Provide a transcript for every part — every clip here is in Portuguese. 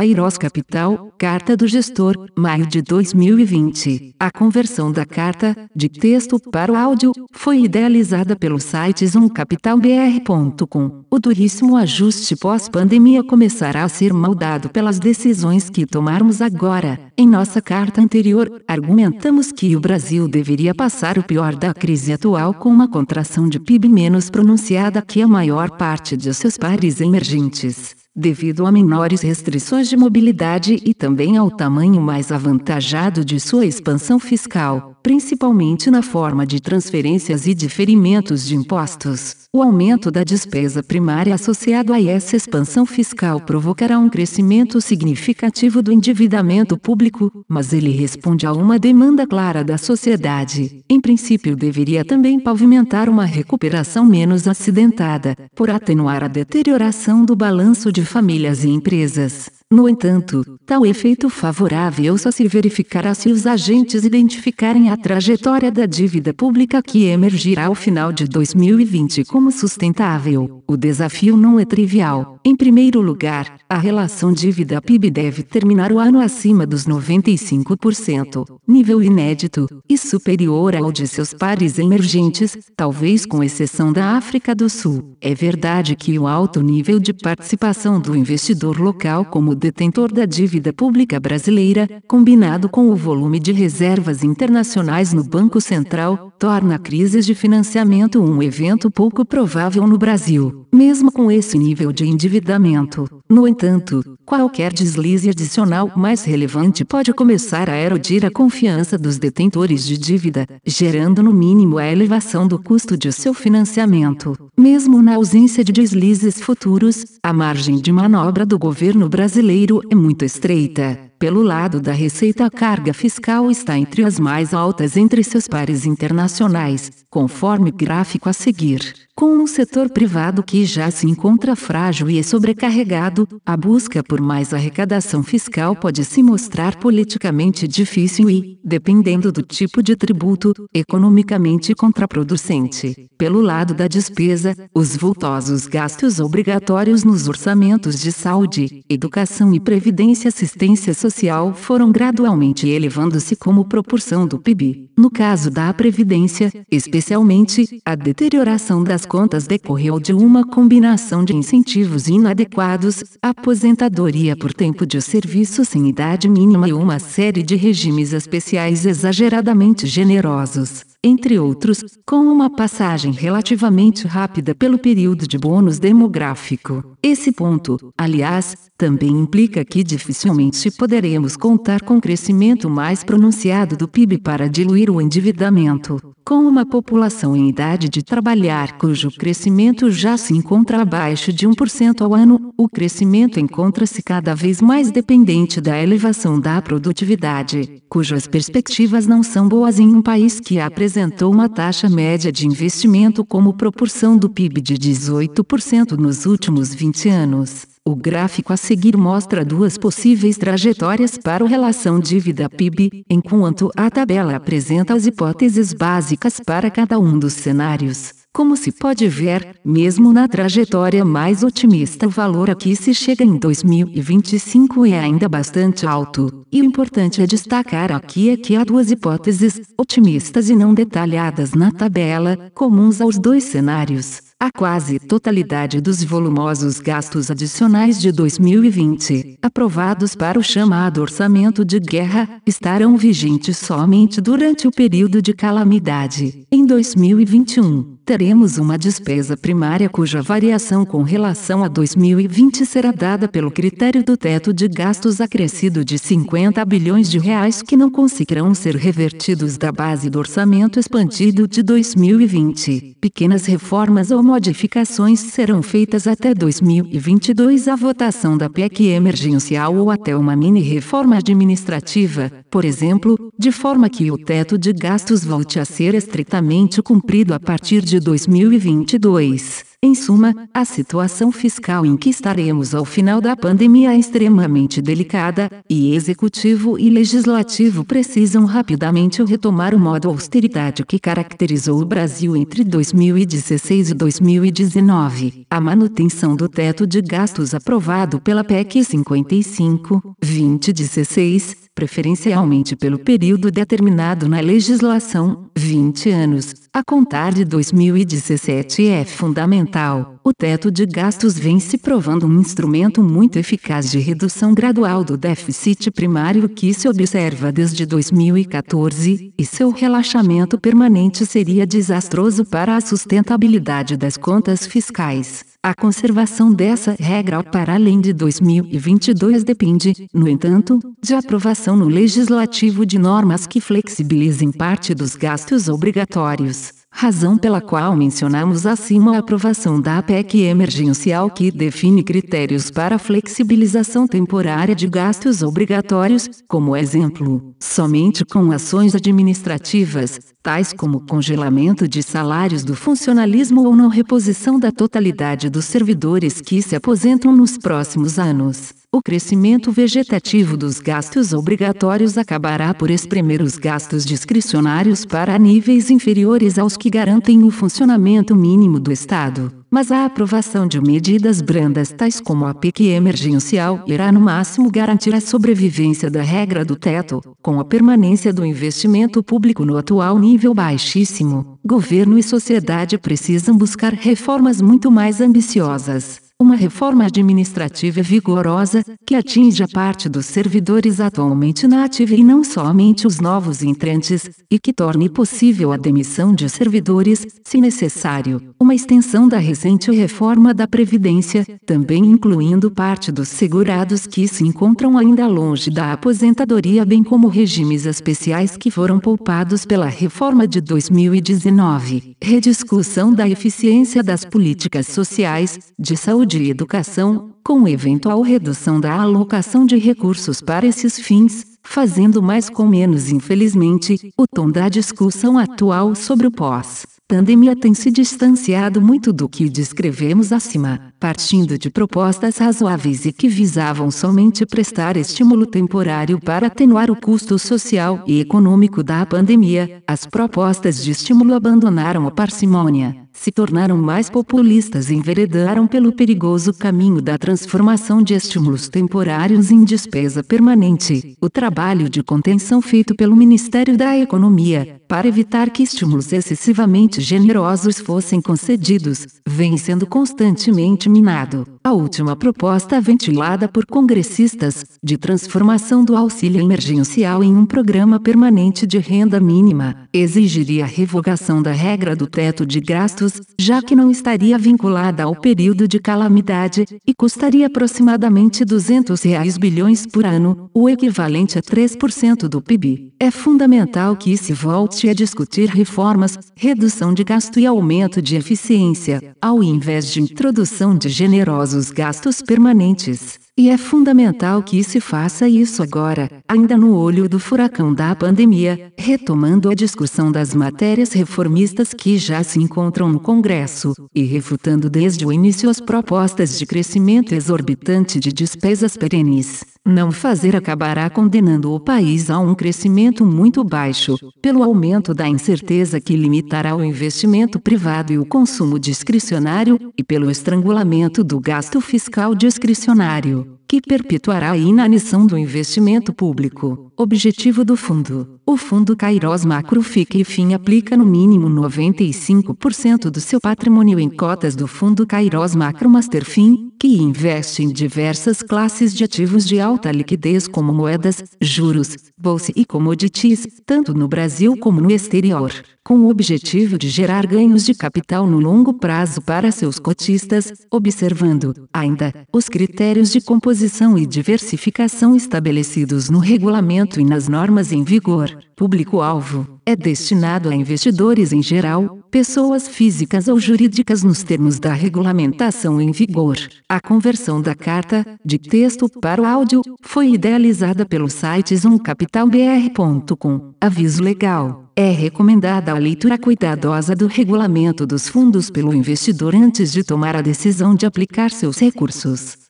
Kairos Capital, Carta do Gestor, maio de 2020. A conversão da carta, de texto para o áudio, foi idealizada pelo site zoomcapitalbr.com. O duríssimo ajuste pós-pandemia começará a ser moldado pelas decisões que tomarmos agora. Em nossa carta anterior, argumentamos que o Brasil deveria passar o pior da crise atual com uma contração de PIB menos pronunciada que a maior parte de seus pares emergentes devido a menores restrições de mobilidade e também ao tamanho mais avantajado de sua expansão fiscal, principalmente na forma de transferências e diferimentos de impostos. O aumento da despesa primária associado a essa expansão fiscal provocará um crescimento significativo do endividamento público, mas ele responde a uma demanda clara da sociedade. Em princípio, deveria também pavimentar uma recuperação menos acidentada, por atenuar a deterioração do balanço de famílias e empresas. No entanto, tal efeito favorável só se verificará se os agentes identificarem a trajetória da dívida pública que emergirá ao final de 2020 como sustentável. O desafio não é trivial. Em primeiro lugar, a relação dívida-PIB deve terminar o ano acima dos 95%, nível inédito, e superior ao de seus pares emergentes, talvez com exceção da África do Sul. É verdade que o alto nível de participação do investidor local como detentor da dívida pública brasileira, combinado com o volume de reservas internacionais no Banco Central, torna a crise de financiamento um evento pouco provável no Brasil, mesmo com esse nível de endividamento. No entanto, qualquer deslize adicional mais relevante pode começar a erodir a confiança dos detentores de dívida, gerando no mínimo a elevação do custo de seu financiamento. Mesmo na ausência de deslizes futuros, a margem de manobra do governo brasileiro é muito estreita. Pelo lado da receita, a carga fiscal está entre as mais altas entre seus pares internacionais, conforme gráfico a seguir. Com um setor privado que já se encontra frágil e sobrecarregado, a busca por mais arrecadação fiscal pode se mostrar politicamente difícil e, dependendo do tipo de tributo, economicamente contraproducente. Pelo lado da despesa, os vultosos gastos obrigatórios nos orçamentos de saúde, educação e previdência assistência social foram gradualmente elevando-se como proporção do PIB. No caso da previdência, especialmente, a deterioração das contas decorreu de uma combinação de incentivos inadequados, aposentadoria por tempo de serviço sem idade mínima e uma série de regimes especiais exageradamente generosos entre outros, com uma passagem relativamente rápida pelo período de bônus demográfico. Esse ponto, aliás, também implica que dificilmente poderemos contar com crescimento mais pronunciado do PIB para diluir o endividamento. Com uma população em idade de trabalhar cujo crescimento já se encontra abaixo de 1% ao ano, o crescimento encontra-se cada vez mais dependente da elevação da produtividade, cujas perspectivas não são boas em um país que apresentou uma taxa média de investimento como proporção do PIB de 18% nos últimos 20 anos. O gráfico a seguir mostra duas possíveis trajetórias para a relação dívida-PIB, enquanto a tabela apresenta as hipóteses básicas para cada um dos cenários. Como se pode ver, mesmo na trajetória mais otimista, o valor a que se chega em 2025 é ainda bastante alto. E o importante é destacar aqui é que há duas hipóteses, otimistas e não detalhadas na tabela, comuns aos dois cenários. A quase totalidade dos volumosos gastos adicionais de 2020, aprovados para o chamado orçamento de guerra, estarão vigentes somente durante o período de calamidade. Em 2021, teremos uma despesa primária cuja variação com relação a 2020 será dada pelo critério do teto de gastos acrescido de 50 bilhões de reais que não conseguirão ser revertidos da base do orçamento expandido de 2020. Pequenas reformas ou modificações serão feitas até 2022 a votação da PEC emergencial ou até uma mini reforma administrativa, por exemplo, de forma que o teto de gastos volte a ser estritamente cumprido a partir de de 2022. Em suma, a situação fiscal em que estaremos ao final da pandemia é extremamente delicada, e executivo e legislativo precisam rapidamente retomar o modo austeridade que caracterizou o Brasil entre 2016 e 2019. A manutenção do teto de gastos aprovado pela PEC 55, 2016, preferencialmente pelo período determinado na legislação, 20 anos, a contar de 2017 é fundamental. O teto de gastos vem se provando um instrumento muito eficaz de redução gradual do déficit primário que se observa desde 2014, e seu relaxamento permanente seria desastroso para a sustentabilidade das contas fiscais. A conservação dessa regra para além de 2022 depende, no entanto, de aprovação no legislativo de normas que flexibilizem parte dos gastos obrigatórios razão pela qual mencionamos acima a aprovação da PEC emergencial que define critérios para flexibilização temporária de gastos obrigatórios, como exemplo, somente com ações administrativas, tais como congelamento de salários do funcionalismo ou não reposição da totalidade dos servidores que se aposentam nos próximos anos. O crescimento vegetativo dos gastos obrigatórios acabará por espremer os gastos discricionários para níveis inferiores aos que garantem o funcionamento mínimo do Estado. Mas a aprovação de medidas brandas tais como a PEC emergencial irá no máximo garantir a sobrevivência da regra do teto, com a permanência do investimento público no atual nível baixíssimo. Governo e sociedade precisam buscar reformas muito mais ambiciosas uma reforma administrativa vigorosa, que atinja parte dos servidores atualmente na ativa e não somente os novos entrantes, e que torne possível a demissão de servidores, se necessário, uma extensão da recente reforma da Previdência, também incluindo parte dos segurados que se encontram ainda longe da aposentadoria, bem como regimes especiais que foram poupados pela reforma de 2019, rediscussão da eficiência das políticas sociais, de saúde de educação, com eventual redução da alocação de recursos para esses fins, fazendo mais com menos. Infelizmente, o tom da discussão atual sobre o pós pandemia tem se distanciado muito do que descrevemos acima, partindo de propostas razoáveis e que visavam somente prestar estímulo temporário para atenuar o custo social e econômico da pandemia. As propostas de estímulo abandonaram a parcimônia se tornaram mais populistas e enveredaram pelo perigoso caminho da transformação de estímulos temporários em despesa permanente. O trabalho de contenção feito pelo Ministério da Economia, para evitar que estímulos excessivamente generosos fossem concedidos, vem sendo constantemente minado. A última proposta ventilada por congressistas, de transformação do auxílio emergencial em um programa permanente de renda mínima, exigiria a revogação da regra do teto de gastos, já que não estaria vinculada ao período de calamidade, e custaria aproximadamente 200 reais bilhões por ano, o equivalente a 3% do PIB. É fundamental que se volte a discutir reformas, redução de gasto e aumento de eficiência, ao invés de introdução de generosos os gastos permanentes. E é fundamental que se faça isso agora, ainda no olho do furacão da pandemia, retomando a discussão das matérias reformistas que já se encontram no Congresso, e refutando desde o início as propostas de crescimento exorbitante de despesas perenes. Não fazer acabará condenando o país a um crescimento muito baixo, pelo aumento da incerteza que limitará o investimento privado e o consumo discricionário, e pelo estrangulamento do gasto fiscal discricionário que perpetuará a inanição do investimento público. Objetivo do fundo: o fundo Kairos Macro fica e fim aplica no mínimo 95% do seu patrimônio em cotas do fundo Kairos Macro Master Fim, que investe em diversas classes de ativos de alta liquidez como moedas, juros, bolsa e commodities, tanto no Brasil como no exterior com o objetivo de gerar ganhos de capital no longo prazo para seus cotistas, observando, ainda, os critérios de composição e diversificação estabelecidos no regulamento e nas normas em vigor. Público-alvo é destinado a investidores em geral, pessoas físicas ou jurídicas nos termos da regulamentação em vigor. A conversão da carta, de texto para o áudio, foi idealizada pelo site zoomcapitalbr.com. Aviso legal. É recomendada a leitura cuidadosa do regulamento dos fundos pelo investidor antes de tomar a decisão de aplicar seus recursos.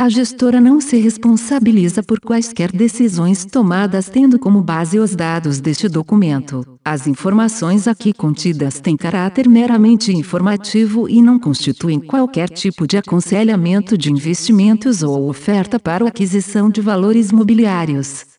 A gestora não se responsabiliza por quaisquer decisões tomadas tendo como base os dados deste documento. As informações aqui contidas têm caráter meramente informativo e não constituem qualquer tipo de aconselhamento de investimentos ou oferta para aquisição de valores mobiliários.